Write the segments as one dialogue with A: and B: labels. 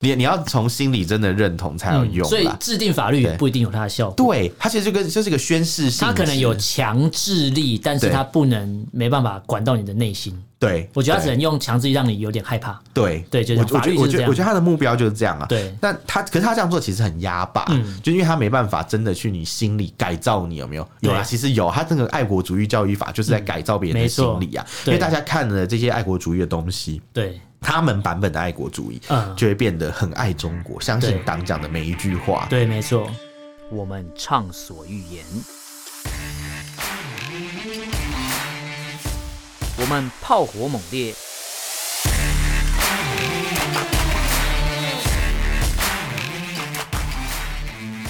A: 你你要从心里真的认同才有用、嗯。
B: 所以制定法律也不一定有它的效果。
A: 对，它其实就跟就是一个宣誓性，
B: 它可能有强制力，但是它不能没办法管到你的内心。
A: 对，
B: 我觉得他只能用强制力让你有点害怕。
A: 对
B: 对，就是法律是这样。
A: 我觉得我觉得他的目标就是这样啊。
B: 对，
A: 但他可是他这样做其实很压霸，嗯，就因为他没办法真的去你心里改造你有没有？有啊，其实有，他这个爱国主义教育法就是在改造别人的心理啊。因为大家看了这些爱国主义的东西，
B: 对，
A: 他们版本的爱国主义，嗯，就会变得很爱中国，相信党讲的每一句话。
B: 对，没错，我们畅所欲言。我们炮火猛烈，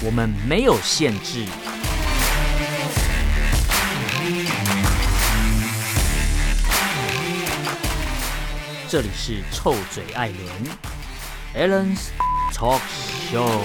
B: 我们没有限制。这里是臭嘴艾伦 Allen's Talk Show。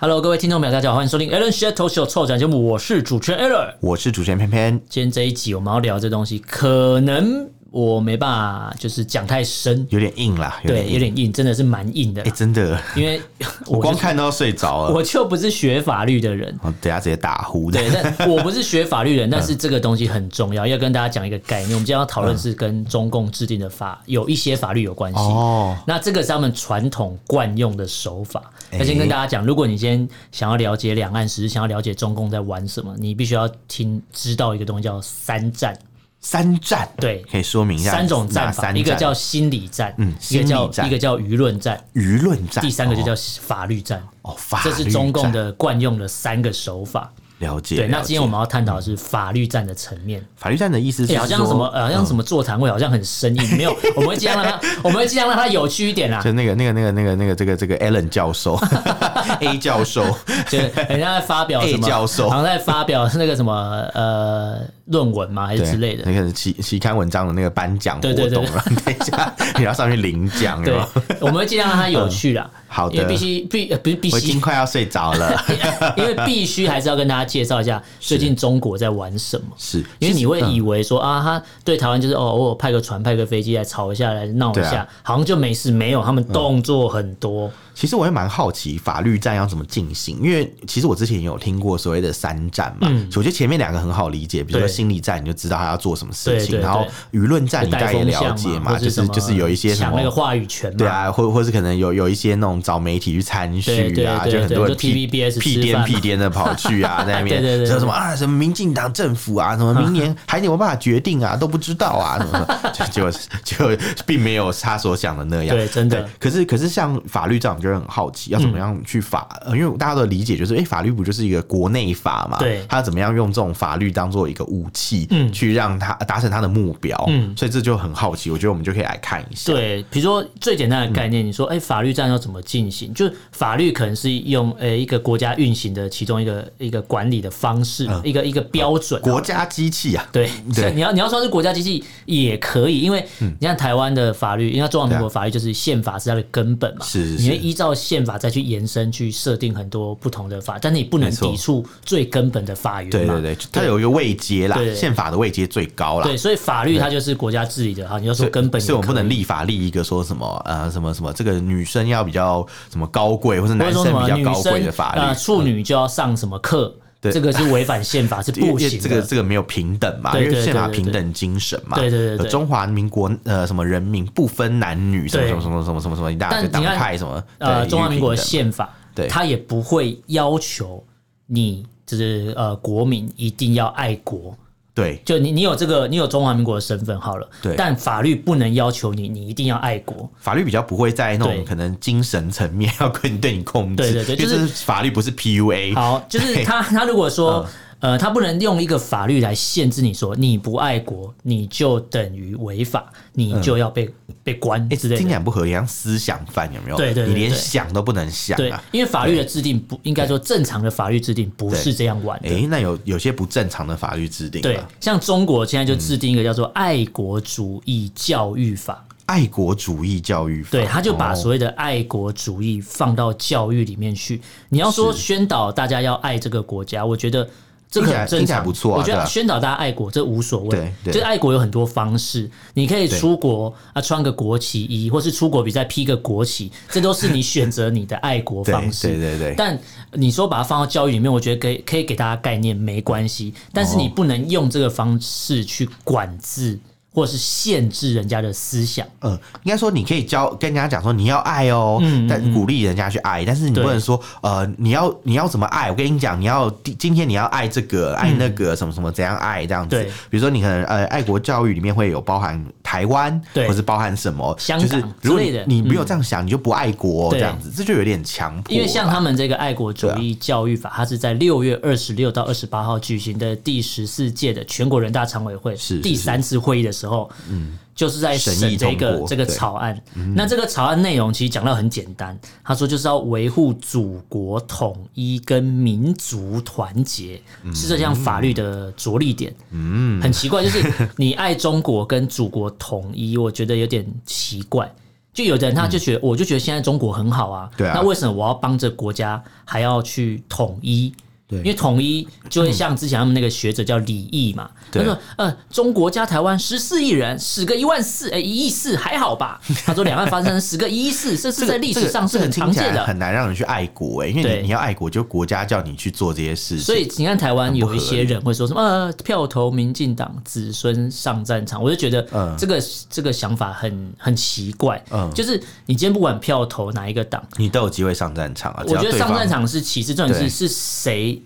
B: Hello，各位听众朋友，大家好，欢迎收听 Alan Talk Show 臭讲节目，我是主持人 Alan，
A: 我是主持人偏偏。
B: 今天这一集我们要聊这东西，可能我没办法，就是讲太深，
A: 有点硬啦，
B: 对，有点硬，真的是蛮硬的。
A: 哎，真的，
B: 因为
A: 我光看都要睡着了。
B: 我就不是学法律的人，
A: 我等下直接打呼。
B: 对，但 我不是学法律人，但是这个东西很重要，要跟大家讲一个概念。我们今天要讨论是跟中共制定的法有一些法律有关系。哦，那这个是他们传统惯用的手法。要先跟大家讲，如果你今天想要了解两岸史，想要了解中共在玩什么，你必须要听知道一个东西叫三战。
A: 三战
B: 对，
A: 可以说明一下
B: 三种战法，一个叫心理战，嗯，一个叫一个叫舆论战，
A: 舆论战，
B: 第三个就叫法律战。哦，法律，这是中共的惯用的三个手法。
A: 了解。
B: 对，那今天我们要探讨的是法律战的层面。
A: 法律战的意思是，
B: 好像什么，好像什么座谈会，好像很生硬。没有，我们会尽量让它，我们会尽量让它有趣一点啦。
A: 就那个、那个、那个、那个、那个这个这个 Allen 教授，A 教授，
B: 就人家在发表什么
A: 教授，
B: 好像在发表那个什么呃论文嘛，还是之类的。
A: 那个期期刊文章的那个颁奖活动了，等一下 你要上去领奖。
B: 对，我们会尽量让它有趣啦。
A: 好的，
B: 因为必须必不是必须，
A: 我已经快要睡着了。
B: 因为必须还是要跟大家介绍一下 最近中国在玩什么。
A: 是，
B: 因为你会以为说啊，他对台湾就是哦，我派个船、派个飞机来吵一下、来闹一下，好像就没事。没有，他们动作很多。
A: 其实我也蛮好奇法律战要怎么进行，因为其实我之前也有听过所谓的三战嘛。我觉得前面两个很好理解，比如说心理战，你就知道他要做什么事情，然后舆论战你大概也了解嘛，就是就是有一些什么
B: 那个话语权，
A: 对啊，或或是可能有有一些那种找媒体去参与啊，就很多人 P B S 屁颠屁颠的跑去啊，在那边说什么啊，什么民进党政府啊，什么明年还有没有办法决定啊，都不知道啊，什么 结果就并没有他所想的那样，
B: 对，真的。
A: 可是可是像法律这样，就很好奇要怎么样去法，因为大家的理解就是，哎，法律不就是一个国内法嘛？对，他怎么样用这种法律当做一个武器，嗯，去让他达成他的目标，嗯，所以这就很好奇。我觉得我们就可以来看一下。
B: 对，比如说最简单的概念，你说，哎，法律战要怎么进行？就是法律可能是用，呃，一个国家运行的其中一个一个管理的方式，一个一个标准，
A: 国家机器啊。
B: 对对，你要你要说是国家机器也可以，因为你看台湾的法律，因为中华民国法律就是宪法是它的根本嘛，是，你会依照宪法再去延伸去设定很多不同的法，但是你不能抵触最根本的法源嘛。
A: 对对对，它有一个位阶啦，宪法的位阶最高啦。
B: 对，所以法律它就是国家治理的哈。你要说根本，
A: 所以我们不能立法立一个说什么呃什么什么这个女生要比较什么高贵，或者男生比较高贵的法律啊，
B: 处女就要上什么课。对，这个是违反宪法，是 不行的。
A: 这个这个没有平等嘛？因为宪法平等精神嘛。对对对，中华民国呃什么人民不分男女，什么什么什么什么什么什么一大堆党派什么。
B: 呃，中华民国宪法，对，他也不会要求你就是呃国民一定要爱国。
A: 对，
B: 就你，你有这个，你有中华民国的身份好了。对，但法律不能要求你，你一定要爱国。
A: 法律比较不会在那种可能精神层面要跟你 对你控制。对对对，就是法律不是 PUA。
B: 好，就是他他如果说。呃，他不能用一个法律来限制你说你不爱国，你就等于违法，你就要被、嗯、被关之类的。
A: 听起来不合理，像思想犯有没有？
B: 对对，
A: 你连想都不能想、啊。
B: 对，因为法律的制定不应该说正常的法律制定不是这样玩的。
A: 哎、欸，那有有些不正常的法律制定。
B: 对，像中国现在就制定一个叫做《爱国主义教育法》。
A: 爱国主义教育法，
B: 对，他就把所谓的爱国主义放到教育里面去。你要说宣导大家要爱这个国家，我觉得。这个很正常，
A: 不错。
B: 我觉得宣导大家爱国，这无所谓。
A: 对，
B: 就是爱国有很多方式，你可以出国啊，穿个国旗衣，或是出国比赛披个国旗，这都是你选择你的爱国方式。
A: 对对对。
B: 但你说把它放到教育里面，我觉得可以可以给大家概念没关系，但是你不能用这个方式去管制。或者是限制人家的思想，
A: 嗯，应该说你可以教跟人家讲说你要爱哦，嗯，但鼓励人家去爱，但是你不能说呃你要你要怎么爱？我跟你讲，你要今天你要爱这个爱那个什么什么怎样爱这样子。对，比如说你可能呃爱国教育里面会有包含台湾，对，或是包含什么
B: 香港之类的。
A: 你没有这样想，你就不爱国这样子，这就有点强迫。
B: 因为像他们这个爱国主义教育法，它是在六月二十六到二十八号举行的第十四届的全国人大常委会是。第三次会议的时候，嗯。就是在审这个这个草案，那这个草案内容其实讲到很简单，他说就是要维护祖国统一跟民族团结，是这项法律的着力点。嗯，很奇怪，就是 你爱中国跟祖国统一，我觉得有点奇怪。就有的人他就觉得，我就觉得现在中国很好啊，那为什么我要帮着国家还要去统一？对，因为统一就会像之前他们那个学者叫李毅嘛，他说：“呃，中国加台湾十四亿人，死个一万四，哎，一亿四还好吧？” 他说：“两岸发生死个一亿四，这是在历史上是很常见的，
A: 很难让人去爱国哎，因为你你要爱国，就国家叫你去做这些事情。
B: 所以你看台湾有一些人会说什么呃，票投民进党，子孙上战场，我就觉得这个这个想法很很奇怪。嗯，就是你今天不管票投哪一个党，
A: 你都有机会上战场啊。
B: 我觉得上战场是其次，重点是是谁。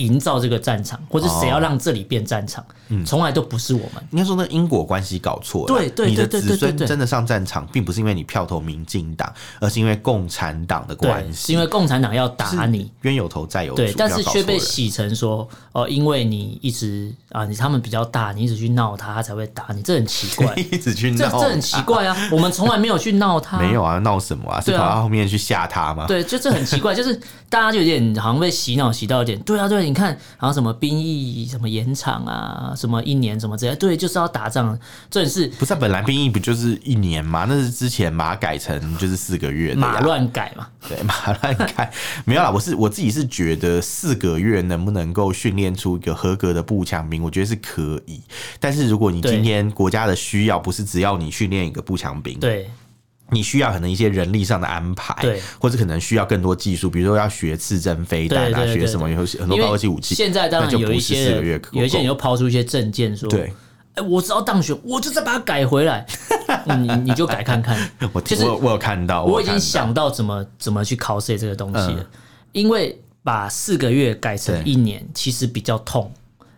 B: 营造这个战场，或者谁要让这里变战场，从来都不是我们。
A: 应该说，那因果关系搞错了。
B: 对对，
A: 你的子孙真的上战场，并不是因为你票投民进党，而是因为共产党的关系。
B: 是因为共产党要打你，
A: 冤有头债有主。
B: 对，但是却被洗成说，哦，因为你一直啊，你他们比较大，你一直去闹他，他才会打你，这很奇怪。
A: 一直去闹，
B: 这很奇怪啊！我们从来没有去闹他，
A: 没有啊，闹什么啊？是跑到后面去吓他吗？
B: 对，就这很奇怪，就是大家就有点好像被洗脑洗到一点。对啊，对，你看，然后什么。兵役什么延长啊？什么一年什么之类？对，就是要打仗。这是
A: 不是本来兵役不就是一年吗？那是之前马改成就是四个月，
B: 马乱改嘛？
A: 对，马乱改没有啦。我 是我自己是觉得四个月能不能够训练出一个合格的步枪兵，我觉得是可以。但是如果你今天国家的需要不是只要你训练一个步枪兵，
B: 对。
A: 你需要可能一些人力上的安排，
B: 对，
A: 或者可能需要更多技术，比如说要学刺针飞弹啊，学什么，有很多高科技武器。
B: 现在当然有一些，有一些人又抛出一些证件说，对，哎，我只要当选，我就再把它改回来，你你就改看看。
A: 我其实我有看到，
B: 我已经想到怎么怎么去考试这个东西了，因为把四个月改成一年，其实比较痛。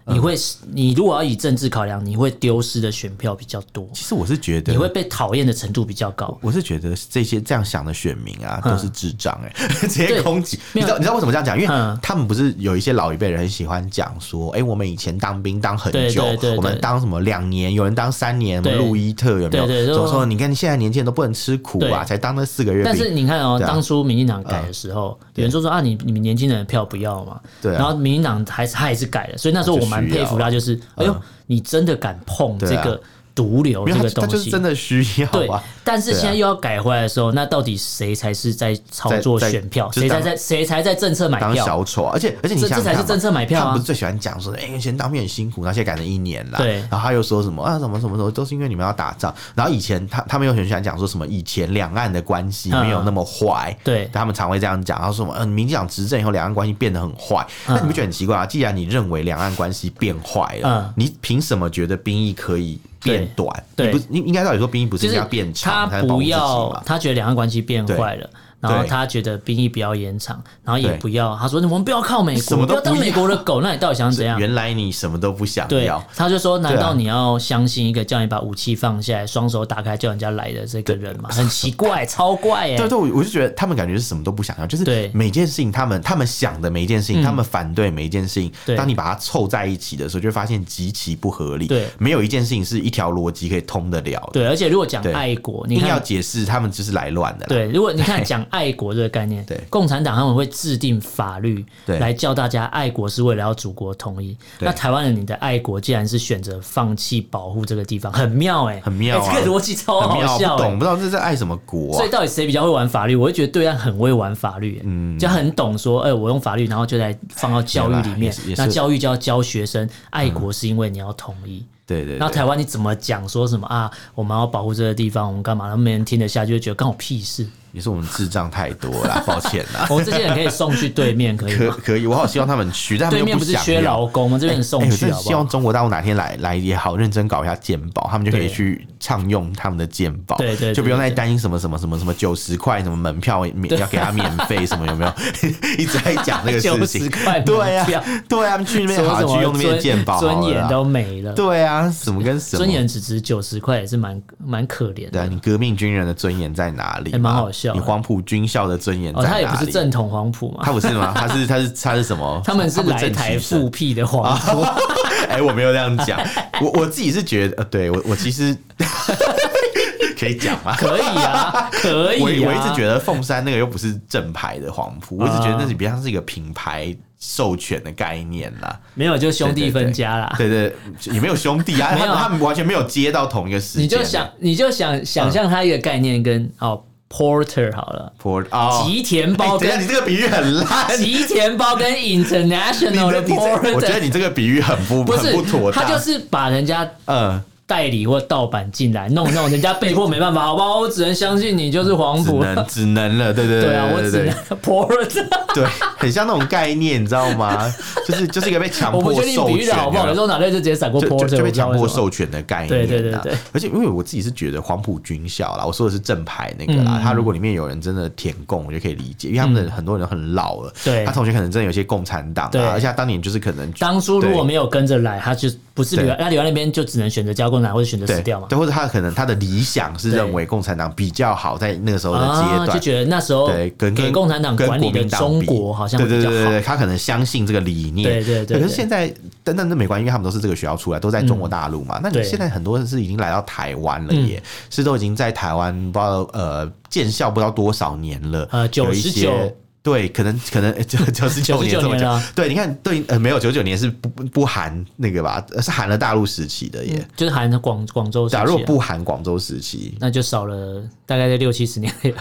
B: 你会，你如果要以政治考量，你会丢失的选票比较多。
A: 其实我是觉得，
B: 你会被讨厌的程度比较高。
A: 我是觉得这些这样想的选民啊，都是智障哎、欸，直接攻击。你知道你知道为什么这样讲？因为他们不是有一些老一辈人很喜欢讲说，哎，我们以前当兵当很久，我们当什么两年，有人当三年，什么路易特有没有？所以说你看现在年轻人都不能吃苦啊，才当那四个月。
B: 但是你看哦，当初民进党改的时候，有人说说啊，你你们年轻人的票不要嘛？对。然后民进党还是他还是改了，所以那时候我蛮佩服他，就是。哎呦，你真的敢碰这个？毒瘤这个东西
A: 真的需要
B: 对，但是现在又要改回来的时候，那到底谁才是在操作选票？谁才在谁才在政策买票？
A: 小丑，而且而且你
B: 这才是政策买票啊！
A: 他不是最喜欢讲说，哎，以前当兵很辛苦，那现在改成一年了。对，然后他又说什么啊？什么什么什么都是因为你们要打仗。然后以前他他们又很喜欢讲说什么以前两岸的关系没有那么坏。对，他们常会这样讲。然后说什么嗯，民进党执政以后两岸关系变得很坏。那你不觉得很奇怪啊？既然你认为两岸关系变坏了，你凭什么觉得兵役可以？变短，对，不应应该到底说兵役不是应该变长，
B: 他不要，他觉得两岸关系变坏了。然后他觉得兵役不要延长，然后也不要。他说：“我们不要靠美国，不要当美国的狗。”那你到底想怎样？
A: 原来你什么都不想要。
B: 他就说：“难道你要相信一个叫你把武器放下来，双手打开叫人家来的这个人吗？很奇怪，超怪哎！”
A: 对对，我就觉得他们感觉是什么都不想要，就是每件事情他们他们想的每一件事情，他们反对每一件事情。当你把它凑在一起的时候，就会发现极其不合理。对，没有一件事情是一条逻辑可以通得了的。
B: 对，而且如果讲爱国，你
A: 硬要解释，他们就是来乱的。
B: 对，如果你看讲。爱国这个概念，
A: 对，
B: 共产党他们会制定法律，
A: 对，
B: 来教大家爱国是为了要祖国统一。那台湾人，你的爱国既然是选择放弃保护这个地方，很妙哎，
A: 很妙，
B: 这个逻辑超好笑，
A: 不懂不知道这是爱什么国。
B: 所以到底谁比较会玩法律？我会觉得对岸很会玩法律，嗯，就很懂说，哎，我用法律，然后就来放到教育里面，那教育就要教学生爱国是因为你要统一。
A: 对对，
B: 然后台湾你怎么讲说什么啊？我们要保护这个地方，我们干嘛？然后没人听得下，就会觉得关我屁事。
A: 也是我们智障太多了，抱歉啦。
B: 我们这些人可以送去对面，可以
A: 可可以。我好希望他们去，但他对面不是缺劳工吗？这边送去好不好？希望中国大陆哪天来来也好，认真搞一下鉴宝，他们就可以去畅用他们的鉴宝，对对，就不用再担心什么什么什么什么九十块什么门票免要给他免费什么有没有？一直在讲那个事情。对呀，对啊，去那边好去用那边鉴宝，
B: 尊严都没了。
A: 对啊，什么跟什么？
B: 尊严只值九十块，也是蛮蛮可怜的。
A: 对啊，你革命军人的尊严在哪里？
B: 还蛮好笑。
A: 你黄埔军。校的尊严，
B: 哦，他也不是正统黄埔嘛？
A: 他不是吗？他是他是他是什么？
B: 他们是来台复辟的黄埔。
A: 哎，我没有这样讲，我我自己是觉得，呃，对我我其实 可以讲吗？
B: 可以啊，可以。
A: 我我一直觉得凤山那个又不是正牌的黄埔，我一直觉得那是比较像是一个品牌授权的概念啦。
B: 没有，就兄弟分家啦。
A: 对对，也没有兄弟啊，没有，他们完全没有接到同一个时间。
B: 你就想，你就想想象他一个概念跟哦。Porter 好了
A: ，Porter 哦，
B: 吉田包跟
A: 你这个比喻很烂，
B: 吉田包跟 International 的 Porter，
A: 我觉得你这个比喻很不不是不妥当，
B: 他就是把人家嗯。代理或盗版进来弄弄，人家被迫没办法，好不好？我只能相信你就是黄埔，
A: 只能只能了，对对对，对啊，我只能
B: Porter，
A: 对，很像那种概念，你知道吗？就是就是一个被强迫授权，好不好？有时候脑袋就直接闪过 Porter，就，被强迫授权的概念，对对对对。而且因为我自己是觉得黄埔军校啦，我说的是正牌那个啦，他如果里面有人真的填供，我就可以理解，因为他们的很多人很老了，对，他同学可能真的有些共产党，对，而且他当年就是可能
B: 当初如果没有跟着来，他就不是留，他留在那边就只能选择交共产或者选择死掉
A: 嘛。对，或者他可能他的理想是认为共产党比较好，在那个时候的阶段，
B: 就觉得那时候对跟给共产党管理的中国好像。对对对对，他
A: 可能相信这个理念。对对对。可是现在，但但那没关系，因为他们都是这个学校出来，都在中国大陆嘛。那你现在很多人是已经来到台湾了，也是都已经在台湾不知道呃建校不知道多少年了。呃，
B: 九十九。
A: 对，可能可能就九十 九年这么久。对，你看，对，呃，没有九九年是不不含那个吧？是含了大陆时期的耶，
B: 就是含广广州。
A: 假如不含广州时期，
B: 那就少了大概在六七十年，对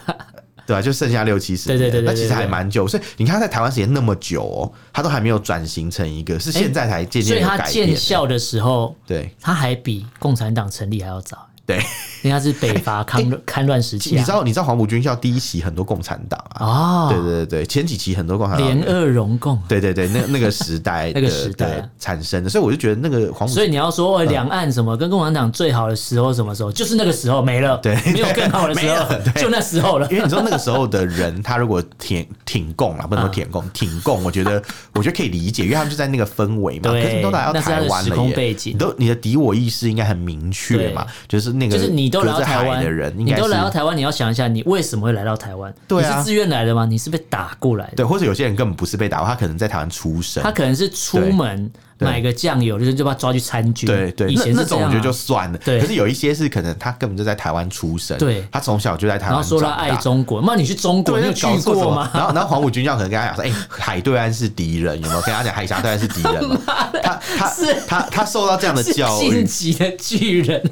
A: 吧？就剩下六七十年。对对对，那其实还蛮久。所以你看，他在台湾时间那么久哦，他都还没有转型成一个，是现在才渐渐。所以
B: 他建校的时候，
A: 对，他
B: 还比共产党成立还要早。
A: 对，
B: 因为他是北伐抗抗乱时期，
A: 你知道？你知道黄埔军校第一期很多共产党啊？哦，对对对，前几期很多共产党，
B: 联俄容共，
A: 对对对，那那个时代 那个时代产生的，所以我就觉得那个黄埔，
B: 所以你要说两岸什么跟共产党最好的时候什么时候？就是那个时候没了，对，没有更好的时候，就那时候了。
A: 因为你知道那个时候的人，他如果挺挺共啊，不能说挺共，挺共，我觉得我觉得可以理解，因为他们就在那个氛围嘛，可是你都来到台湾了耶，你都你的敌我意识应该很明确嘛，就是那个
B: 就是你都来。到台湾的人，你都来到台湾，你要想一下，你为什么会来到台湾？对啊，你是自愿来的吗？你是被打过来的？
A: 对，或者有些人根本不是被打，他可能在台湾出生，
B: 他可能是出门。买个酱油，就是就把他抓去参军。
A: 对对，以前那种我觉得就算了。对，可是有一些是可能他根本就在台湾出生，对，他从小就在台湾。然后
B: 说他爱中国，那你去中国，你有去过吗？
A: 然后然后黄埔军校可能跟他讲说：“哎，海对岸是敌人，有没有？”跟他讲海峡对岸是敌人。他他是他他受到这样的教育，
B: 晋级的巨人，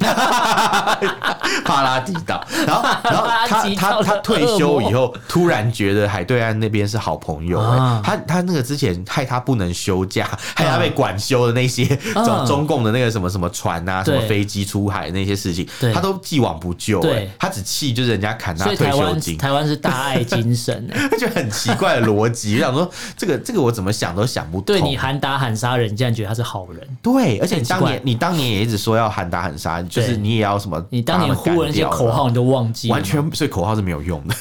A: 帕拉迪岛。然后然后他 他他退休以后，突然觉得海对岸那边是好朋友。他他那个之前害他不能休假，害他被管。修的那些 中中共的那个什么什么船啊，什么飞机出海那些事情，他都既往不咎。对，他只气就是人家砍他退休金。
B: 台湾是大爱精神，
A: 他 就很奇怪的逻辑。我想说，这个这个我怎么想都想不通。
B: 对，你喊打喊杀人，竟然觉得他是好人。
A: 对，而且你当年你当年也一直说要喊打喊杀，就是你也要什么？
B: 你当年呼的那些口号你都忘记，
A: 完全所以口号是没有用的。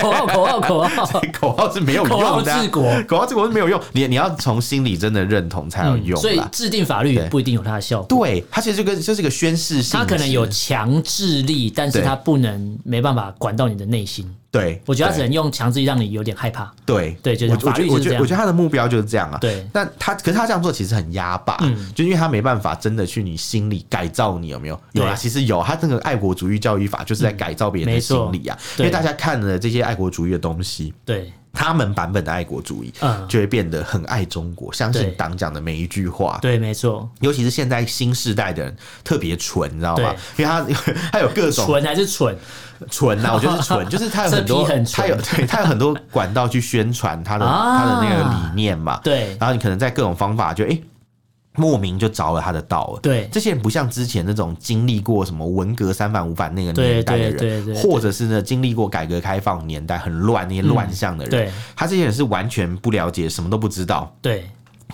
B: 口号口号口号
A: 口号是没有用的。口号治国，口号治国是没有用。你你要从心里真的认同才有用。用。
B: 所以制定法律也不一定有它的效果。
A: 对，它其实就跟就是一个宣示性，
B: 它可能有强制力，但是它不能没办法管到你的内心。
A: 对，
B: 我觉得他只能用强制力让你有点害怕。
A: 对
B: 对，就是法律是。
A: 我觉得我觉得他的目标就是这样啊。
B: 对，
A: 但他可是他这样做其实很压霸，嗯，就因为他没办法真的去你心里改造你，有没有？有啊，其实有。他这个爱国主义教育法就是在改造别人的心理啊，因为大家看了这些爱国主义的东西，对。他们版本的爱国主义，嗯，就会变得很爱中国，相信党讲的每一句话。
B: 对，没错。
A: 尤其是现在新世代的人特别蠢，你知道吗？因为他 他有各种
B: 蠢还是蠢
A: 蠢呐？我觉得是蠢，就是他有很多，他有 对他有很多管道去宣传他的他的那个理念嘛。对。然后你可能在各种方法就哎。莫名就着了他的道了。对，这些人不像之前那种经历过什么文革三反五反那个年代的人，或者是呢经历过改革开放年代很乱那些乱象的人，对，他这些人是完全不了解，什么都不知道。对。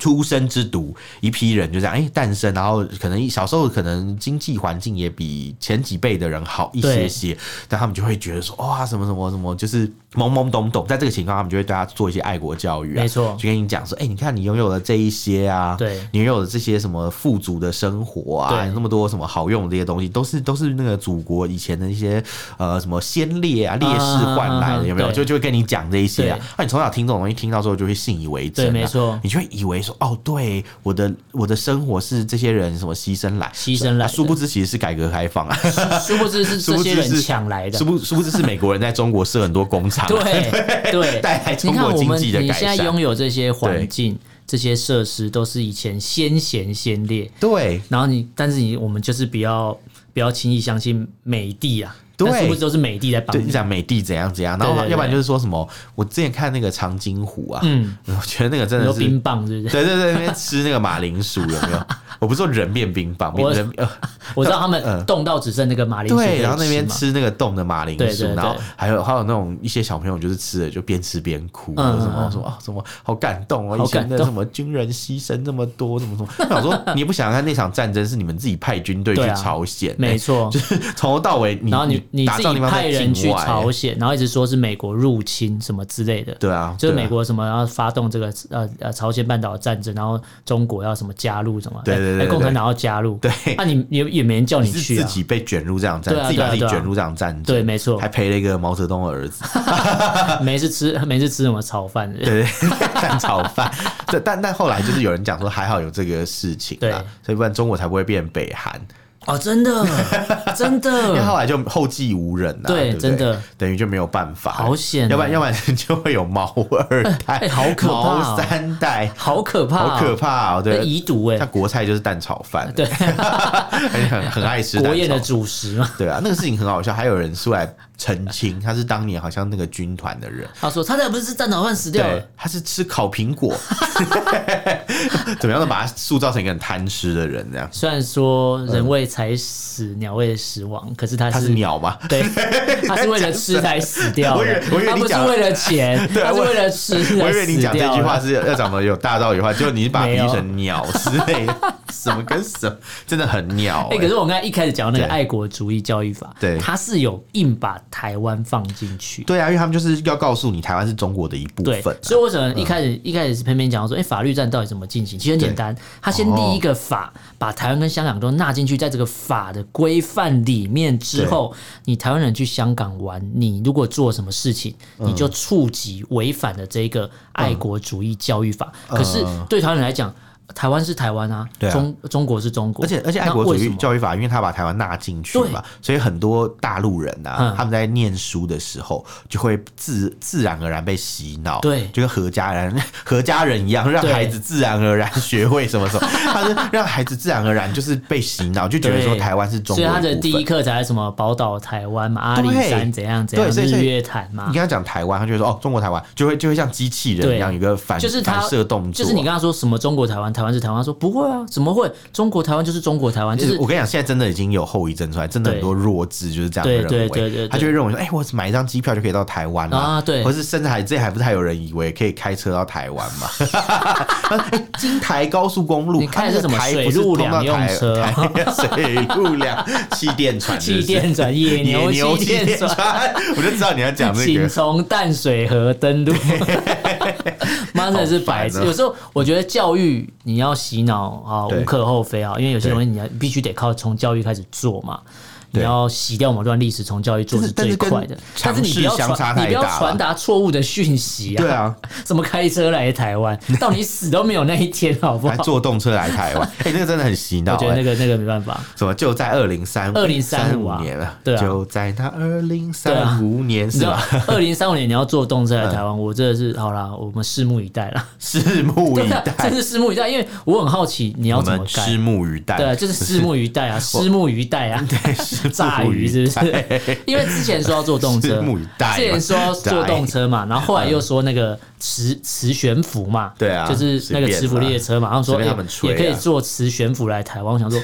A: 出生之毒，一批人就这样哎诞生，然后可能小时候可能经济环境也比前几辈的人好一些些，但他们就会觉得说哇什么什么什么就是懵懵懂懂，在这个情况他们就会对他做一些爱国教育啊，没错，就跟你讲说哎你看你拥有了这一些啊，对，你拥有了这些什么富足的生活啊，那么多什么好用的这些东西，都是都是那个祖国以前的一些呃什么先烈啊烈士换来的有没有？就就会跟你讲这一些啊，那你从小听这种东西听到之后就会信以为真，没错，你就会以为。说哦，对，我的我的生活是这些人什么牺牲来
B: 牺牲来，
A: 殊不知其实是改革开放啊，
B: 殊不知是这些人 抢来的，
A: 殊不殊不知是美国人在中国设很多工厂，
B: 对 对，
A: 带来中国经济的改善。
B: 你现在拥有这些环境、这些设施，都是以前先贤先烈。对，然后你，但是你，我们就是比较比较轻易相信美帝啊。对，是不是都是美帝在帮？
A: 对，你讲美帝怎样怎样，然后要不然就是说什么？我之前看那个长津湖啊，嗯，我觉得那个真的是
B: 冰棒，是不是？
A: 对对对，那边吃那个马铃薯有没有？我不是说人变冰棒，我人
B: 我知道他们冻到只剩那个马铃薯，
A: 对，然后那边吃那个冻的马铃薯，然后还有还有那种一些小朋友就是吃了就边吃边哭，什么什么什么好感动哦，以前的什么军人牺牲这么多，什么什么。我想说，你不想看那场战争是你们自己派军队去朝鲜，没错，就是从头到尾，
B: 然后你。你自己派人去朝鲜，然后一直说是美国入侵什么之类的。对啊，就是美国什么要发动这个呃呃朝鲜半岛战争，然后中国要什么加入什么？对对对，共产党要加入。对，那你也也没人叫你去，
A: 自己被卷入这样战争，自己把自己卷入这样战争。
B: 对，没错，
A: 还陪了一个毛泽东的儿子。
B: 没事吃，没事吃什么炒饭？对
A: 对，蛋炒饭。对，但但后来就是有人讲说，还好有这个事情，对，所以不然中国才不会变北韩。
B: 哦，真的，真的，因
A: 为后来就后继无人了，对，真的，等于就没有办法，
B: 好险，
A: 要不然要不然就会有毛二。代，
B: 好可怕，
A: 毛三代，
B: 好可怕，
A: 好可怕哦，对，
B: 遗毒哎，
A: 像国菜就是蛋炒饭，对，很很爱吃
B: 国宴的主食嘛，
A: 对啊，那个事情很好笑，还有人出来澄清，他是当年好像那个军团的人，
B: 他说他那不是吃蛋炒饭死掉了，
A: 他是吃烤苹果，怎么样都把他塑造成一个很贪吃的人这样，
B: 虽然说人为财死，鸟为食亡。可是他是
A: 鸟嘛？
B: 对，他是为了吃才死掉。的，我以为你讲为了钱，他是为了吃。
A: 我以为你讲这句话是要讲的有大道理的话，就你把它比喻成鸟之类的，什么跟什么，真的很鸟。
B: 哎，可是我刚才一开始讲那个爱国主义教育法，对，他是有硬把台湾放进去。
A: 对啊，因为他们就是要告诉你，台湾是中国的一部分。
B: 所以为什么一开始一开始是偏偏讲说，哎，法律战到底怎么进行？其实很简单，他先立一个法，把台湾跟香港都纳进去，在这个法。法的规范里面之后，你台湾人去香港玩，你如果做什么事情，你就触及违反了这个爱国主义教育法。可是对台湾人来讲，台湾是台湾啊，中中国是中国，
A: 而且而且爱国主义教育法，因为他把台湾纳进去嘛，所以很多大陆人呐，他们在念书的时候就会自自然而然被洗脑，对，就跟何家人 何家人一样，让孩子自然而然学会什么什么，他是让孩子自然而然就是被洗脑，就觉得说台湾是中国，
B: 所以他的第一课才是什么宝岛台湾嘛，阿里山怎样怎样，日月潭嘛，
A: 你跟他讲台湾，他就会说哦，中国台湾，就会就会像机器人一样，有个反反射动作，
B: 就是你跟他说什么中国台湾。台湾是台湾，说不会啊，怎么会？中国台湾就是中国台湾，就是我
A: 跟你讲，现在真的已经有后遗症出来，真的很多弱智就是这样认为，他就会认为说，哎，我买一张机票就可以到台湾了啊，对，或是甚至还这还不太有人以为可以开车到台湾嘛？京台高速公路，
B: 你看的是什么水路两用车？
A: 水路两 气垫船，
B: 气垫船，野牛气垫船，
A: 我就知道你要讲这个，
B: 请从淡水河登陆。妈真的是白痴。有时候我觉得教育你要洗脑啊，无可厚非啊，因为有些东西你要必须得靠从教育开始做嘛。你要洗掉某段历史，从教育做是最快的。但是你不要传，你不要传达错误的讯息啊！对啊，怎么开车来台湾？到你死都没有那一天，好不好？
A: 坐动车来台湾，哎，那个真的很洗脑。
B: 我觉得那个那个没办法。
A: 什么就在二零三
B: 二零三五
A: 年了？
B: 对啊，
A: 就在那二零三五年是吧？
B: 二零三五年你要坐动车来台湾，我真的是好啦，我们拭目以待了。
A: 拭目以待，
B: 真是拭目以待，因为我很好奇你要怎么
A: 拭目以待？
B: 对，就是拭目以待啊，拭目以待啊，对，炸鱼是。不是？因为之前说要坐动车，之前说要坐动车嘛，然后后来又说那个磁磁悬浮嘛，对啊，就是那个磁浮列车嘛，然后说也可以坐磁悬浮来台湾。我想说，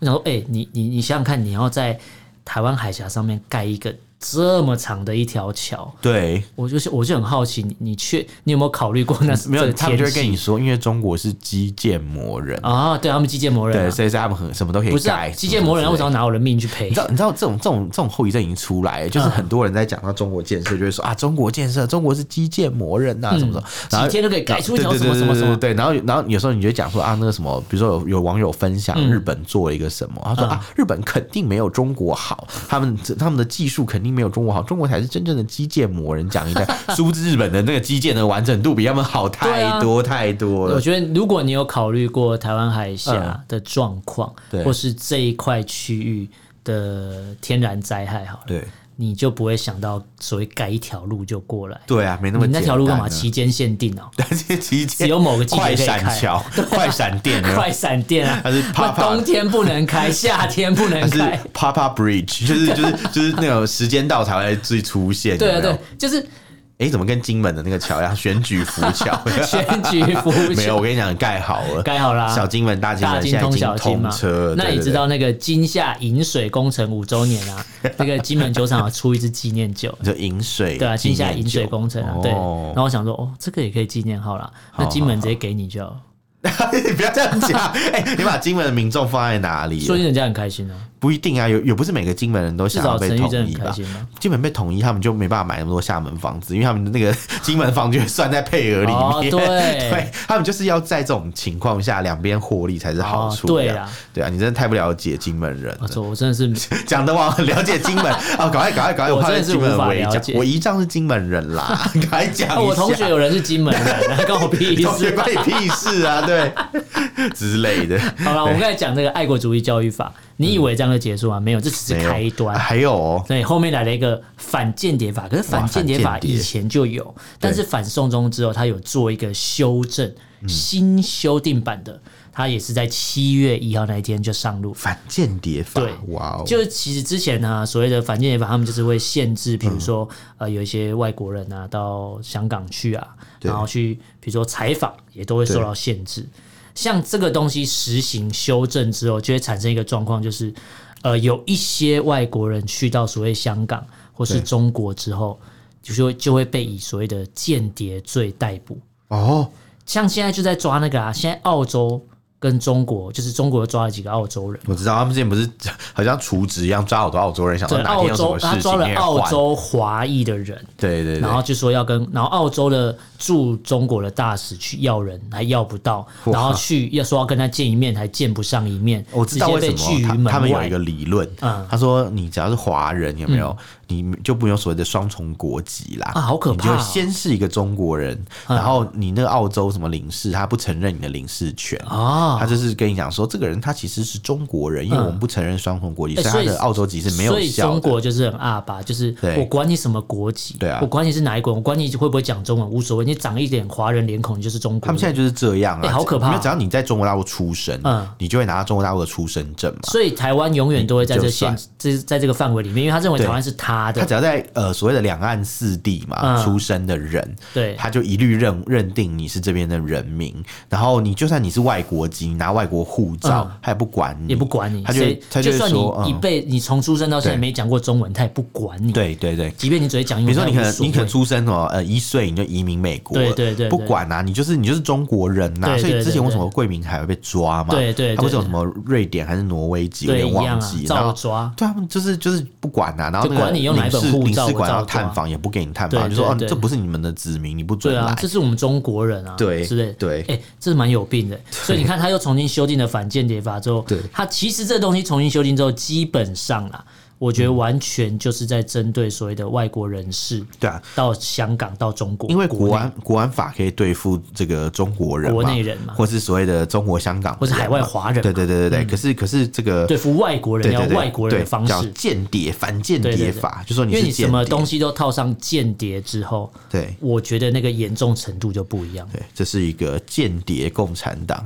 B: 我想说，哎，你你你想想看，你要在台湾海峡上面盖一个。这么长的一条桥，对，我就是我就很好奇，你你确你有没有考虑过？那是
A: 没有，他们就会跟你说，因为中国是基建魔人。
B: 啊，对他们基建魔人，
A: 对，所以他们很什么都可以改。
B: 基建魔人为什么要拿我的命去赔？
A: 你知道你知道这种这种这种后遗症已经出来，就是很多人在讲到中国建设，就会说啊，中国建设，中国是基建魔人呐，什么什么，然后
B: 几天就可以改出一条什么什么什么，
A: 对，然后然后有时候你就讲说啊，那个什么，比如说有有网友分享日本做了一个什么，他说啊，日本肯定没有中国好，他们他们的技术肯定没有中国好，中国才。是真正的基建魔人，讲一下，殊不知日本的那个基建的完整度比他们好太多太多了。
B: 我觉得，如果你有考虑过台湾海峡的状况，或是这一块区域的天然灾害，好了，对。你就不会想到所谓改一条路就过来，
A: 对啊，没那么简单。你
B: 那条路干嘛？期间限定哦，只有某个季节可以开，
A: 快闪电，
B: 快闪电啊！它是啪啪冬天不能开，夏天不能开。
A: Papa Bridge 就是就是就是那种时间到才会最出现。
B: 对啊，对，就是。
A: 哎，怎么跟金门的那个桥一样？选举浮桥，
B: 选举浮桥没
A: 有。我跟你讲，盖好了，
B: 盖好了。
A: 小金门、大金门现在已经通车。
B: 那你知道那个金夏引水工程五周年啊？那个金门酒厂要出一支纪念酒，
A: 就引水。
B: 对啊，金夏引水工程啊，对。然后我想说，哦，这个也可以纪念好了。那金门直接给你就好。
A: 你不要这样讲。哎，你把金门的民众放在哪里？
B: 所以人家很开心啊。
A: 不一定啊，有也不是每个金门人都想要被统一吧？金门被统一，他们就没办法买那么多厦门房子，因为他们的那个 金门房就会算在配额里面。对，对，他们就是要在这种情况下两边获利才是好处。对啊，对啊，你真的太不了解金门人了。
B: 我真的是
A: 讲的我很了解金门啊，赶快赶快赶快，我真的是 无法了解。我姨丈是金门人啦，赶快讲。
B: 我同学有人是金门人，关我屁事，
A: 关你屁事啊？对，之类的。
B: 好了，我们刚才讲这个爱国主义教育法。你以为这样就结束啊？没有，这只是开端。
A: 还有哦，
B: 对，后面来了一个反间谍法，可是反间谍。法以前就有，但是反送中之后，他有做一个修正，新修订版的，他也是在七月一号那一天就上路。
A: 反间谍法，对，哇哦，
B: 就是其实之前呢，所谓的反间谍法，他们就是会限制，比如说呃，有一些外国人啊到香港去啊，然后去比如说采访，也都会受到限制。像这个东西实行修正之后，就会产生一个状况，就是，呃，有一些外国人去到所谓香港或是中国之后，就说就会被以所谓的间谍罪逮捕。哦，像现在就在抓那个啊，现在澳洲。跟中国就是中国抓了几个澳洲人，
A: 我知道他们之前不是 好像储值一样抓好多澳洲人，想说哪天有什么事情，
B: 他抓了澳洲华裔的人，
A: 对对，
B: 然后就说要跟，然后澳洲的驻中国的大使去要人，还要不到，然后去要说要跟他见一面，还见不上一面，
A: 我知道为什么他们有一个理论，他说你只要是华人有没有？你就不用所谓的双重国籍啦，
B: 啊，好可怕！
A: 你就先是一个中国人，然后你那个澳洲什么领事，他不承认你的领事权啊，他就是跟你讲说，这个人他其实是中国人，因为我们不承认双重国籍，所以他的澳洲籍是没有效的。所以
B: 中国就是很阿爸，就是我管你什么国籍，对啊，我管你是哪一国，我管你会不会讲中文无所谓，你长一点华人脸孔，你就是中国人。
A: 他们现在就是这样啊，
B: 好可怕！
A: 因为只要你在中国大陆出生，嗯，你就会拿到中国大陆的出生证嘛。
B: 所以台湾永远都会在这限，这在这个范围里面，因为他认为台湾是他的，
A: 他只要在。呃，所谓的两岸四地嘛，出生的人，对，他就一律认认定你是这边的人民，然后你就算你是外国籍，拿外国护照，他也不管你，
B: 也不管你，
A: 他就他就算你
B: 一辈你从出生到现在没讲过中文，他也不管你。
A: 对对对，
B: 即便你只会讲英文，
A: 比如说你可能你可能出生哦，呃，一岁你就移民美国，对对对，不管啊，你就是你就是中国人呐，所以之前为什么桂明海会被抓嘛？对对，他不是有什么瑞典还是挪威籍，有点忘记，
B: 照抓，
A: 对他们就是就是不管啊，然后
B: 管你用哪一本护照，
A: 领事馆要探访也不给你探访，就说哦，这不是你们的子民，你不准来。对啊，
B: 这是我们中国人啊，
A: 对，
B: 是的，
A: 对，
B: 哎，这是蛮有病的。所以你看，他又重新修订了反间谍法之后，对，他其实这东西重新修订之后，基本上啊。我觉得完全就是在针对所谓的外国人士，对啊，到香港到中国，
A: 因为国安国安法可以对付这个中国人、
B: 国内人嘛，
A: 或是所谓的中国香港，
B: 或是海外华人，
A: 对对对对对。可是可是这个
B: 对付外国人要外国人的方式，
A: 叫间谍反间谍法，就说你
B: 因为你什么东西都套上间谍之后，对，我觉得那个严重程度就不一样。
A: 对，这是一个间谍共产党。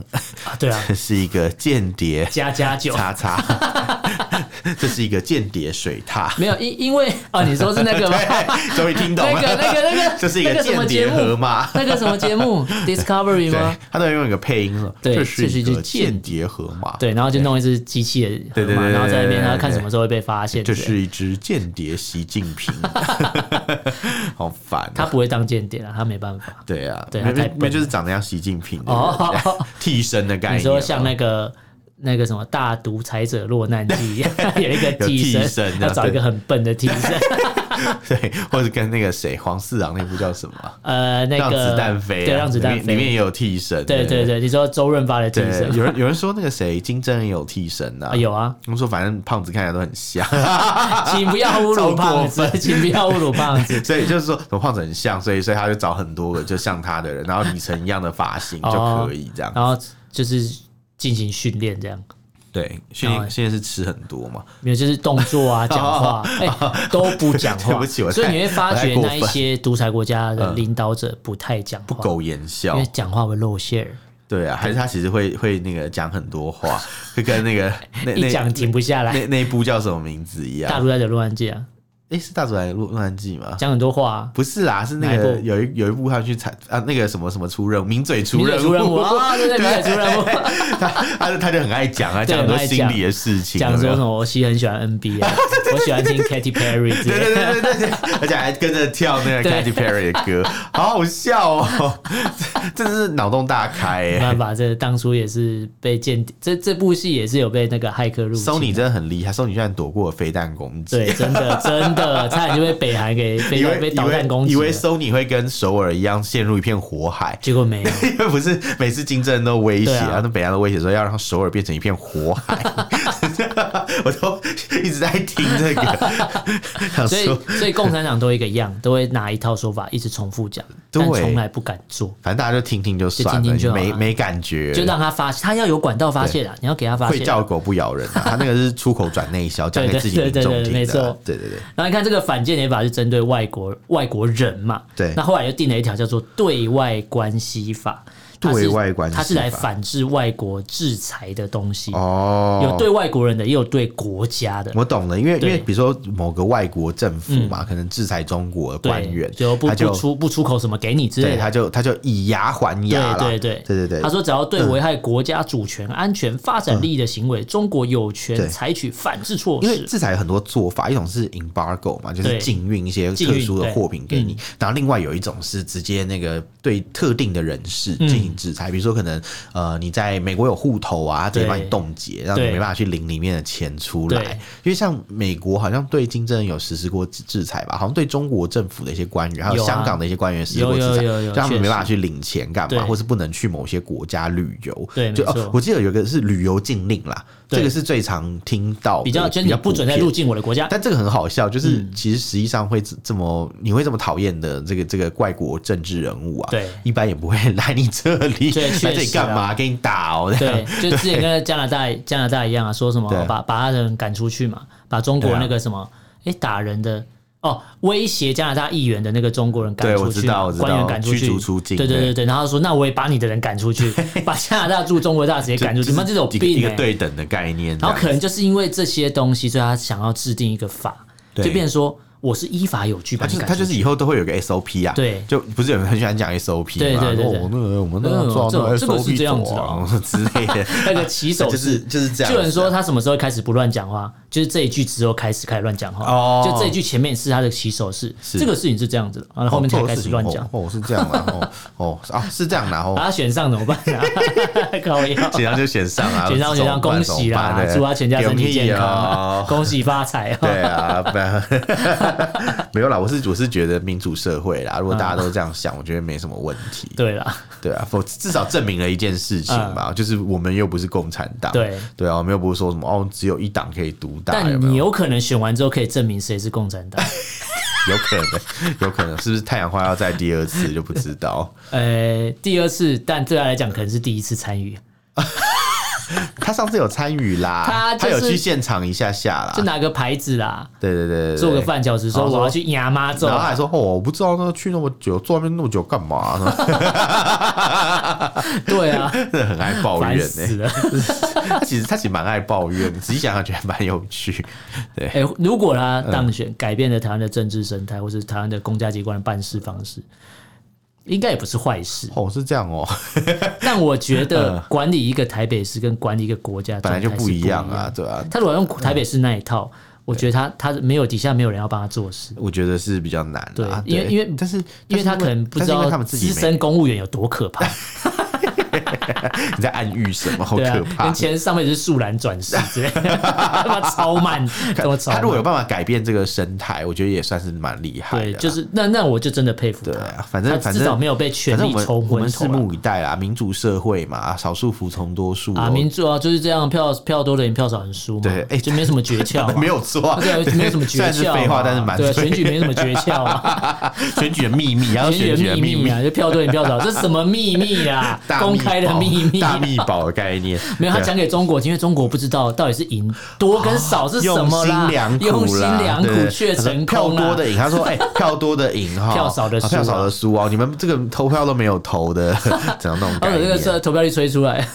B: 啊，对啊，
A: 这是一个间谍
B: 加加酒。
A: 叉叉，这是一个间谍水獭。
B: 没有，因因为啊，你说是那个吗？
A: 终于听懂了。
B: 那个、那个、那个，
A: 这是一个间谍盒吗？
B: 那个什么节目？Discovery 吗？
A: 他都用一个配音了。
B: 对，
A: 这是一个间谍盒嘛？
B: 对，然后就弄一只机器人，对对对，然后在那边，然后看什么时候会被发现。
A: 这是一只间谍习近平，好烦。
B: 他不会当间谍啊，他没办法。
A: 对啊，对，他就是长得像习近平
B: 哦，
A: 替身的概念。
B: 你说像那个。那个什么大独裁者落难记，有一个替身，要找一个很笨的替身，
A: 对，或者跟那个谁黄四郎那部叫什么？
B: 呃，那个
A: 让子弹飞，
B: 对，让子弹飞
A: 里面也有替身。对
B: 对对，你说周润发的替身，
A: 有人有人说那个谁金正恩有替身啊？
B: 有啊，
A: 他们说反正胖子看起来都很像，
B: 请不要侮辱胖子，请不要侮辱胖子。
A: 所以就是说，和胖子很像，所以所以他就找很多个就像他的人，然后理成一样的发型就可以这样。
B: 然后就是。进行训练这样，
A: 对，训练现在是吃很多嘛？
B: 没有，就是动作啊，讲话，哎，都不讲话。对不起，所以你会发觉那一些独裁国家的领导者不太讲话，
A: 不苟言笑，
B: 因为讲话会露馅儿。
A: 对啊，还是他其实会会那个讲很多话，会跟那个
B: 一讲停不下来。
A: 那那部叫什么名字一样？
B: 大独裁者落难记啊。
A: 哎，是大独裁者落难记吗？
B: 讲很多话、啊，
A: 不是啦，是那个有一有一部他去采啊，那个什么什么出任务，名嘴出任务
B: 啊，对 对，名嘴出任务，
A: 他他他就很爱讲啊，讲很多心理的事情，
B: 讲说什么我其实很喜欢 NBA，我喜欢听 Katy Perry，
A: 对对对对对，而且还跟着跳那个 Katy Perry 的歌，好好笑哦，真的是脑洞大开，没
B: 办法，这当初也是被间谍，这这部戏也是有被那个骇客入侵，Sony
A: 真的很厉害，Sony 居然躲过了飞弹攻击，
B: 对，真的真的。呃，差点就被北韩给被被导弹攻击，
A: 以为 Sony 会跟首尔一样陷入一片火海，
B: 结果没有，
A: 因为不是每次金正恩都威胁啊，那北韩都威胁说要让首尔变成一片火海，我都一直在听这个，
B: 所以所以共产党都一个样，都会拿一套说法一直重复讲，但从来不敢做，
A: 反正大家就听听就算了，没没感觉，
B: 就让他发泄，他要有管道发泄的，你要给他发泄，
A: 会叫狗不咬人，他那个是出口转内销，讲给自己民众听的，对对对。
B: 你看这个反间谍法是针对外国外国人嘛？对。那后来又定了一条叫做对外关系法。
A: 对外关系，
B: 它是来反制外国制裁的东西。哦，有对外国人的，也有对国家的。
A: 我懂了，因为因为比如说某个外国政府嘛，可能制裁中国的官员，
B: 就不不出不出口什么给你之类的，
A: 他就他就以牙还牙
B: 对对对。对对对。他说，只要对危害国家主权、安全、发展利益的行为，中国有权采取反制措施。
A: 因为制裁有很多做法，一种是 embargo 嘛，就是禁运一些特殊的货品给你，然后另外有一种是直接那个对特定的人士进行。制裁，比如说可能呃，你在美国有户头啊，他直接帮你冻结，让你没办法去领里面的钱出来。因为像美国好像对金正恩有实施过制裁吧，好像对中国政府的一些官员，还有香港的一些官员实施过制裁，让他们没办法去领钱干嘛，或是不能去某些国家旅游。
B: 对，就哦，
A: 我记得有一个是旅游禁令啦，这个是最常听到
B: 比较，就是你不准再入境我的国家。
A: 但这个很好笑，就是其实实际上会这么你会这么讨厌的这个这个外国政治人物啊，对，一般也不会来你这。里，来这里干嘛？给你打哦！
B: 对，就之前跟加拿大加拿大一样啊，说什么把把他人赶出去嘛，把中国那个什么哎打人的哦，威胁加拿大议员的那个中国人赶出去，官员赶出去，
A: 出境。
B: 对对对对，然后说那我也把你的人赶出去，把加拿大驻中国大使也赶出去，那这种病
A: 一个对等的概念。
B: 然后可能就是因为这些东西，所以他想要制定一个法，就变成说。我是依法有据，
A: 他就是他就是以后都会有个 SOP 啊，对，就不是有人很喜欢讲 SOP 嘛，
B: 对对对，
A: 我那个我们那个做这个 是这样子的之类的，
B: 那个起手
A: 就是就是这样。
B: 就有人说他什么时候开始不乱讲话，就是这一句之后开始开始乱讲话，哦，就这一句前面是他的起手式，这个事情是这样子的，然后后面才开始乱讲，
A: 哦，是这样啊，哦哦啊是这样，然后
B: 把他选上怎么办啊？可以，
A: 选上就选上啊，
B: 选上选上恭喜啦，祝他全家身体健康，恭喜发财，
A: 对啊，不然。没有啦，我是我是觉得民主社会啦，如果大家都这样想，我觉得没什么问题。
B: 对啦，
A: 对啊，否至少证明了一件事情吧，就是我们又不是共产党。
B: 对
A: 对啊，我们又不是说什么哦，只有一党可以独大。
B: 但你有可能选完之后可以证明谁是共产党。
A: 有可能，有可能，是不是太阳花要再第二次就不知道。
B: 呃，第二次，但对他来讲可能是第一次参与。
A: 他上次有参与啦，他、就是、他有去现场一下下啦，
B: 就拿个牌子啦，
A: 对对对，
B: 做个半小时说我要去亚妈做，
A: 然后还说哦，我不知道那去那么久，坐那边那么久干嘛呢？
B: 对啊，
A: 真的很爱抱怨呢、欸。
B: 他
A: 其实他其实蛮爱抱怨，仔细想想觉得蛮有趣。对，
B: 哎、欸，如果他当选，改变了台湾的政治生态，或是台湾的公家机关的办事方式。应该也不是坏事
A: 哦，是这样哦。
B: 但我觉得管理一个台北市跟管理一个国家
A: 本来就不一样啊，对啊。
B: 他如果用台北市那一套，我觉得他他没有底下没有人要帮他做事，
A: 我觉得是比较难。
B: 对，因为因为
A: 但是
B: 因为他可能不知道资深公务员有多可怕。
A: 你在暗喻什么？好可怕！
B: 跟前上面是树懒转世之类的，他妈超慢，
A: 他如果有办法改变这个生态，我觉得也算是蛮厉害的。
B: 对，就是那那我就真的佩服他。
A: 反正反正
B: 至少没有被权力冲昏头。
A: 我们拭目以待啊，民主社会嘛，少数服从多数
B: 啊，民主啊就是这样，票票多的人，票少人输嘛。
A: 对，哎，
B: 就没什么诀窍，
A: 没有错，
B: 对，没有什么诀窍。
A: 虽然是废话，但是蛮
B: 对。选举没什么诀窍啊，
A: 选举的秘密，然后选举的秘密
B: 啊，就票多赢，票少，这什么秘密啊？公开的秘密。
A: 大秘宝的概念
B: 没有，他讲给中国，因为中国不知道到底是赢多跟少是 什么啦，用心良苦却成功。
A: 票多的赢，他说：“哎，票多的赢哈，
B: 票少的
A: 票少的输哦。你们这个投票都没有投的，怎样那种感觉？
B: 这个是投票率吹出来，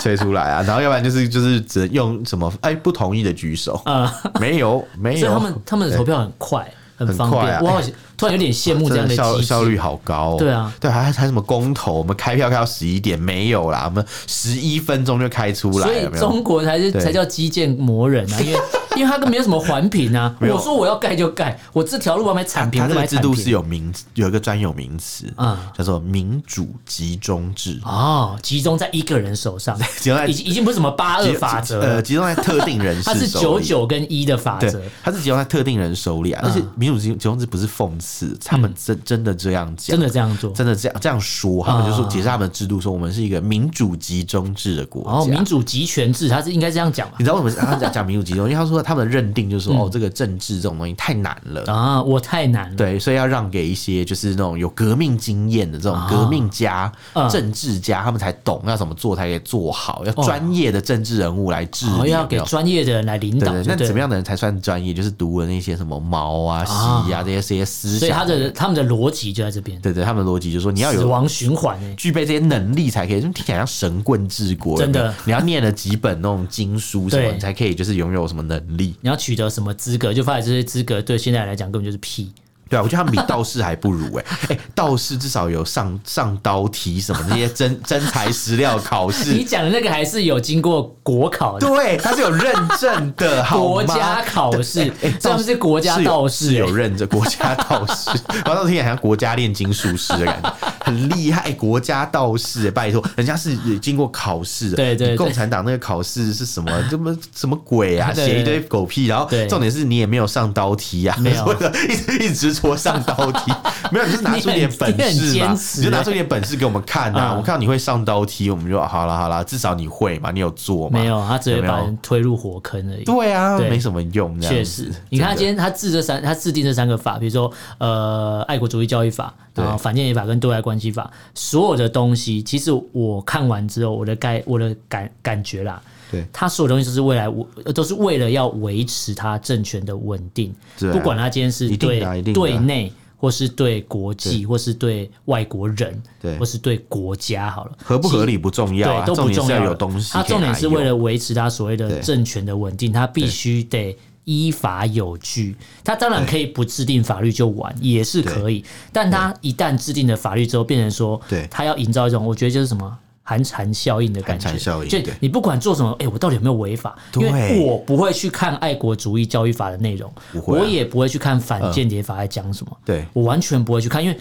A: 吹出来啊！然后要不然就是就是只用什么哎不同意的举手啊，没有没有，
B: 所以他们他们的投票很快很方便哇。”突然有点羡慕这样的
A: 效效率好高，
B: 对啊，
A: 对，还还什么公投，我们开票开到十一点没有啦，我们十一分钟就开出来，
B: 所以中国才是才叫基建魔人啊，因为 因为他都没有什么环评啊，我说我要盖就盖，我这条路我买铲平，
A: 它这个制度是有名有一个专有名词啊，叫做民主集中制。
B: 哦，集中在一个人手上，集中在已经已经不是什么八二法则，
A: 呃，集中在特定人，
B: 它是九九跟一的法则，
A: 它是集中在特定人手里啊，而且民主集集中制不是讽他们真真的这样讲，
B: 真的这样做，
A: 真的这样这样说，他们就说解释他们的制度，说我们是一个民主集中制的国家。
B: 哦，民主集权制，他是应该这样讲吧？
A: 你知道为什么他讲讲民主集中？因为他说他们的认定就是说，哦，这个政治这种东西太难了
B: 啊，我太难了。
A: 对，所以要让给一些就是那种有革命经验的这种革命家、政治家，他们才懂要怎么做才可以做好，要专业的政治人物来治理，
B: 要给专业的人来领导。
A: 那怎么样的人才算专业？就是读了那些什么毛啊、习啊这些这些思想。
B: 所以他的他们的逻辑就在这边，
A: 对对，他们的逻辑就是说你要有
B: 死亡循环，
A: 具备这些能力才可以，就听起来像神棍治国，
B: 真的，
A: 你要念了几本那种经书什么，你才可以就是拥有什么能力，
B: 你要取得什么资格，就发现这些资格对现在来讲根本就是屁。
A: 对啊，我觉得他们比 道士还不如哎、欸！哎、欸，道士至少有上上刀梯什么那些真 真材实料考试。
B: 你讲的那个还是有经过国考的，
A: 对，他是有认证的，
B: 国家考试。哎，这不是国家道士，
A: 有认证国家道士。我当时听起来像国家炼金术师的感觉，很厉害。国家道士，拜托，人家是经过考试的。
B: 对对，
A: 共产党那个考试是什么？什么什么鬼啊？写一堆狗屁，然后重点是你也没有上刀梯啊，
B: 没有，
A: 一直一直。戳上刀梯，没有，你就是拿出点本事嘛，你就拿出点本事给我们看呐。我看到你会上刀梯，我们就好了好了，至少你会嘛，你有做吗？
B: 没有，他只会把人推入火坑而已。
A: 对啊，没什么用。确实，
B: 你看他今天他制这三，他制定这三个法，比如说呃，爱国主义教育法，然后反间谍法跟对外关系法，所有的东西，其实我看完之后，我的概我的感感觉啦。
A: 对，
B: 他所有东西都是未来，都是为了要维持他政权的稳定。不管他今天是对对内，或是对国际，或是对外国人，或是对国家，好了，
A: 合不合理不重要，
B: 对，都不重要。
A: 有东西，
B: 他重点是为了维持他所谓的政权的稳定，他必须得依法有据。他当然可以不制定法律就完，也是可以。但他一旦制定了法律之后，变成说，他要营造一种，我觉得就是什么？寒蝉效应的感觉，就你不管做什么，哎，我到底有没有违法？因为我不会去看爱国主义教育法的内容，我也不会去看反间谍法在讲什么。对，我完全不会去看，因为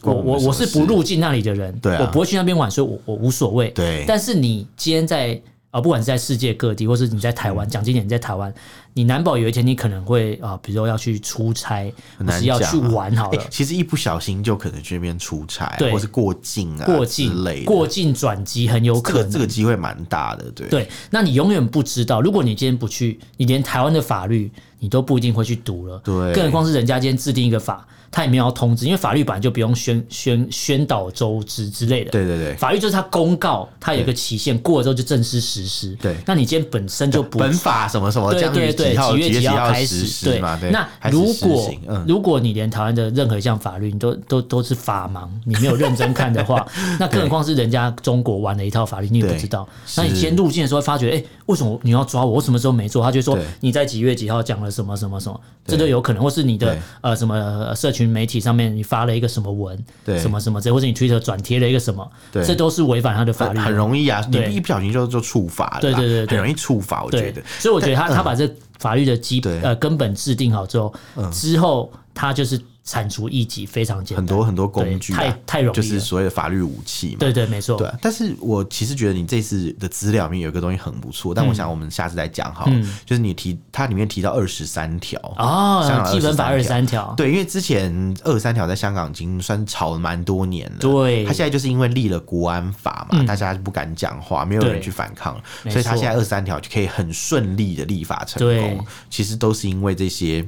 B: 我我我是不入境那里的人，我不会去那边玩，所以我我无所谓。对，但是你今天在啊，不管是在世界各地，或是你在台湾，讲经典，你在台湾，你难保有一天你可能会啊，比如说要去出差，或是要去玩好了。
A: 其实一不小心就可能去那边出差，或是过境啊，
B: 过境之类的，过境转机很有可能，
A: 这个机会蛮大的。对
B: 对，那你永远不知道，如果你今天不去，你连台湾的法律你都不一定会去读了。
A: 对，
B: 更何况是人家今天制定一个法。他也没有要通知，因为法律本来就不用宣宣宣导周知之类的。
A: 对对对，
B: 法律就是他公告，他有一个期限，过了之后就正式实施。
A: 对，
B: 那你今天本身就不
A: 本法什么什么，
B: 对对对，几月几号开始？对，那如果如果你连台湾的任何一项法律你都都都是法盲，你没有认真看的话，那更何况是人家中国玩的一套法律，你也不知道。那你今天入境的时候发觉，哎，为什么你要抓我？我什么时候没做？他就说你在几月几号讲了什么什么什么，这都有可能，或是你的呃什么社群媒体上面你发了一个什么文，对，什么什么这，或者你推特转贴了一个什么，对，这都是违反他的法律，
A: 很容易啊，你一不小心就就触法了，
B: 对对对，
A: 很容易触法，我觉得。
B: 所以我觉得他他把这法律的基呃根本制定好之后，之后他就是。铲除异己非常简单，
A: 很多很多工具，
B: 太太容易，
A: 就是所谓的法律武器嘛。
B: 对对，没错。
A: 对，但是我其实觉得你这次的资料里面有一个东西很不错，但我想我们下次再讲哈。就是你提它里面提到二十三条
B: 哦，基本法二十三条。对，
A: 因为之前二十三条在香港已经算吵了蛮多年了。
B: 对，
A: 他现在就是因为立了国安法嘛，大家不敢讲话，没有人去反抗，所以他现在二十三条就可以很顺利的立法成功。其实都是因为这些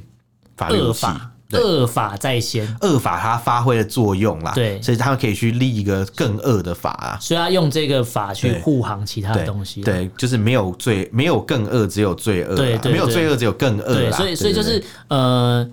A: 法律武器。
B: 恶法在先，
A: 恶法它发挥了作用啦，
B: 对，
A: 所以他们可以去立一个更恶的法啊，
B: 所以他用这个法去护航其他的东西，
A: 对，就是没有罪，没有更恶，只有罪恶，对，没有罪恶，只有更恶，
B: 对，所以所以就是呃，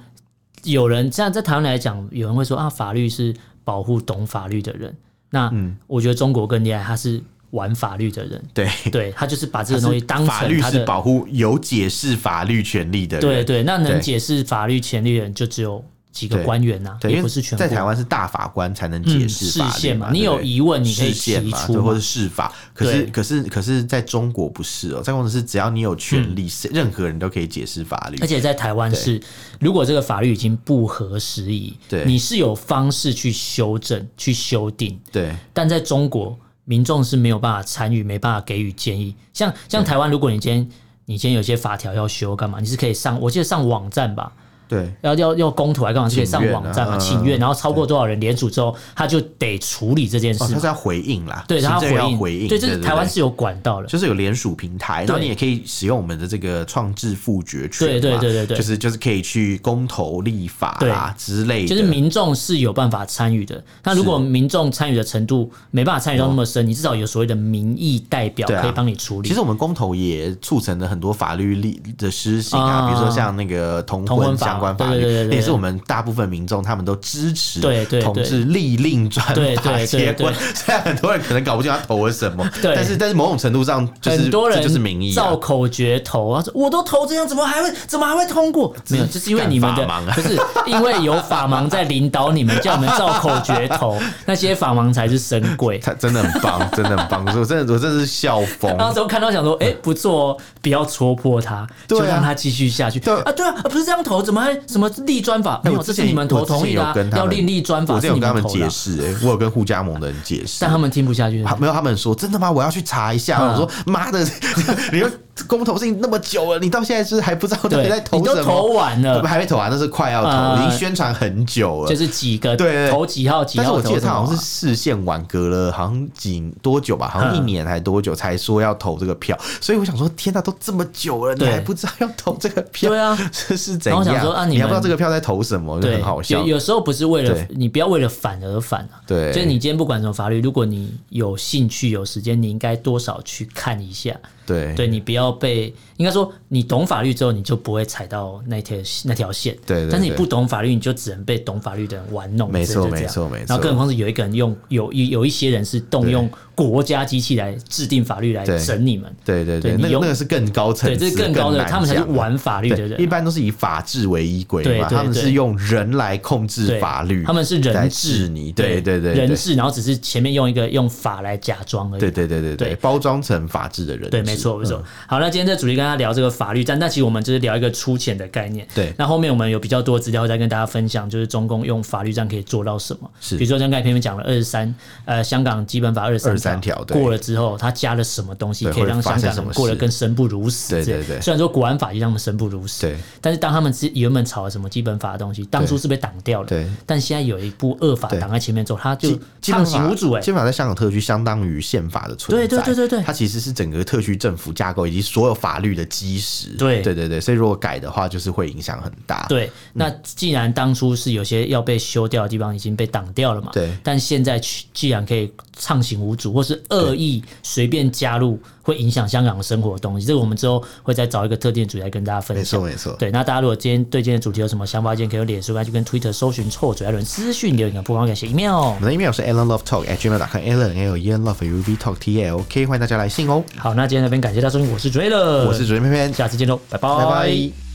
B: 有人这样在台湾来讲，有人会说啊，法律是保护懂法律的人，那我觉得中国更厉害，他是。玩法律的人，
A: 对
B: 对，他就是把这个东西当成
A: 法律是保护有解释法律权利的人，
B: 对对，那能解释法律权利的人就只有几个官员呐，也不是全。
A: 在台湾是大法官才能解释法律嘛，
B: 你有疑问你可以提出，
A: 或者释法。可是可是可是在中国不是哦，在中国是只要你有权利，任何人都可以解释法律。
B: 而且在台湾是，如果这个法律已经不合时宜，对，你是有方式去修正、去修订，
A: 对。
B: 但在中国。民众是没有办法参与，没办法给予建议。像像台湾，如果你今天你今天有些法条要修，干嘛？你是可以上，我记得上网站吧。
A: 对，
B: 要要要公投还干嘛？是可以上网站嘛？请愿，然后超过多少人联署之后，他就得处理这件事。他
A: 是要回应啦，
B: 对，他要
A: 回应。
B: 对，这是台湾是有管道的，
A: 就是有联署平台，然后你也可以使用我们的这个创制复决权。
B: 对对对对对，
A: 就是就是可以去公投立法啊之类的。
B: 就是民众是有办法参与的。那如果民众参与的程度没办法参与到那么深，你至少有所谓的民意代表可以帮你处理。
A: 其实我们公投也促成了很多法律力的施行啊，比如说像那个同婚相关法律。也是我们大部分民众，他们都支持同志立令转法结婚。虽然很多人可能搞不清他投了什么，但是但是某种程度上就是，很多人就是民意，
B: 造口诀投啊，我都投这样，怎么还会怎么还会通过？没有，就是因为你们的不是因为有法盲在领导你们，叫你们造口诀投，那些法盲才是神鬼。
A: 他真的很棒，真的很棒，我真的我真的是笑疯。
B: 当时候看到想说，哎，不错哦，不要戳破他，就让他继续下去。对啊，对啊，不是这样投，怎么还什么立？专法没有，这是你们投同意的，要另立专法。
A: 我有跟他们解释，哎，我有跟互加盟的人解释，
B: 但他们听不下去。
A: 没有，他们说真的吗？我要去查一下。我说妈的，你说公投事情那么久了，你到现在是还不知道到底在投什么？
B: 都投完了，
A: 还没投完，那是快要投，已经宣传很久了。
B: 就是几个对投几号几号？但是我记得他好像是视线晚隔了，好像几多久吧？好像一年还多久才说要投这个票？所以我想说，天哪，都这么久了，你还不知道要投这个票？对啊，这是怎样？你还不知道这个票在投什么？对，很好笑。有有时候不是为了你，不要为了反而反啊。对，就是你今天不管什么法律，如果你有兴趣、有时间，你应该多少去看一下。对，对你不要被，应该说你懂法律之后，你就不会踩到那条那条线。对，但是你不懂法律，你就只能被懂法律的人玩弄。没错，没错，没错。然后更何况是有一个人用有有有一些人是动用国家机器来制定法律来整你们。对对对，那那个是更高层次，对，这是更高的，他们才是玩法律的人。一般都是以法治为依归嘛，他们是用人来控制法律，他们是人治你。对对对，人治，然后只是前面用一个用法来假装而已。对对对对对，包装成法治的人。对，没错。错没错。好，那今天这主题跟大家聊这个法律战，那其实我们就是聊一个粗浅的概念。
A: 对，
B: 那后面我们有比较多资料再跟大家分享，就是中共用法律战可以做到什么。是，比如说像刚才前面讲了二十三，呃，香港基本法二十三条过了之后，他加了什么东西可以让香港人过得更生不如死？对对对。虽然说国安法就让他们生不如死，对，但是当他们是原本炒了什么基本法的东西，当初是被挡掉了。对，但现在有一部恶法挡在前面之后，他就畅行无阻。哎，
A: 基本法在香港特区相当于宪法的存在。对对对对对，它其实是整个特区政府架构以及所有法律的基石。对对对对，所以如果改的话，就是会影响很大。
B: 对，那既然当初是有些要被修掉的地方已经被挡掉了嘛，对，但现在既然可以畅行无阻，或是恶意随便加入会影响香港生活的东西，这个我们之后会再找一个特定的主题来跟大家分享。没错没错。对，那大家如果今天对今天的主题有什么想法，今天可以用脸书，还是跟 Twitter 搜寻错嘴艾伦私讯留言，不妨给写 email。我
A: 们的 email 是 allenlovetalk@gmail.com，allen l e n love u v talk t l k，欢迎大家来信哦。
B: 好，那今天这边感谢大家收听，我是主 a 了，
A: 我是主持人偏偏，
B: 下次见喽，拜拜。
A: 拜拜。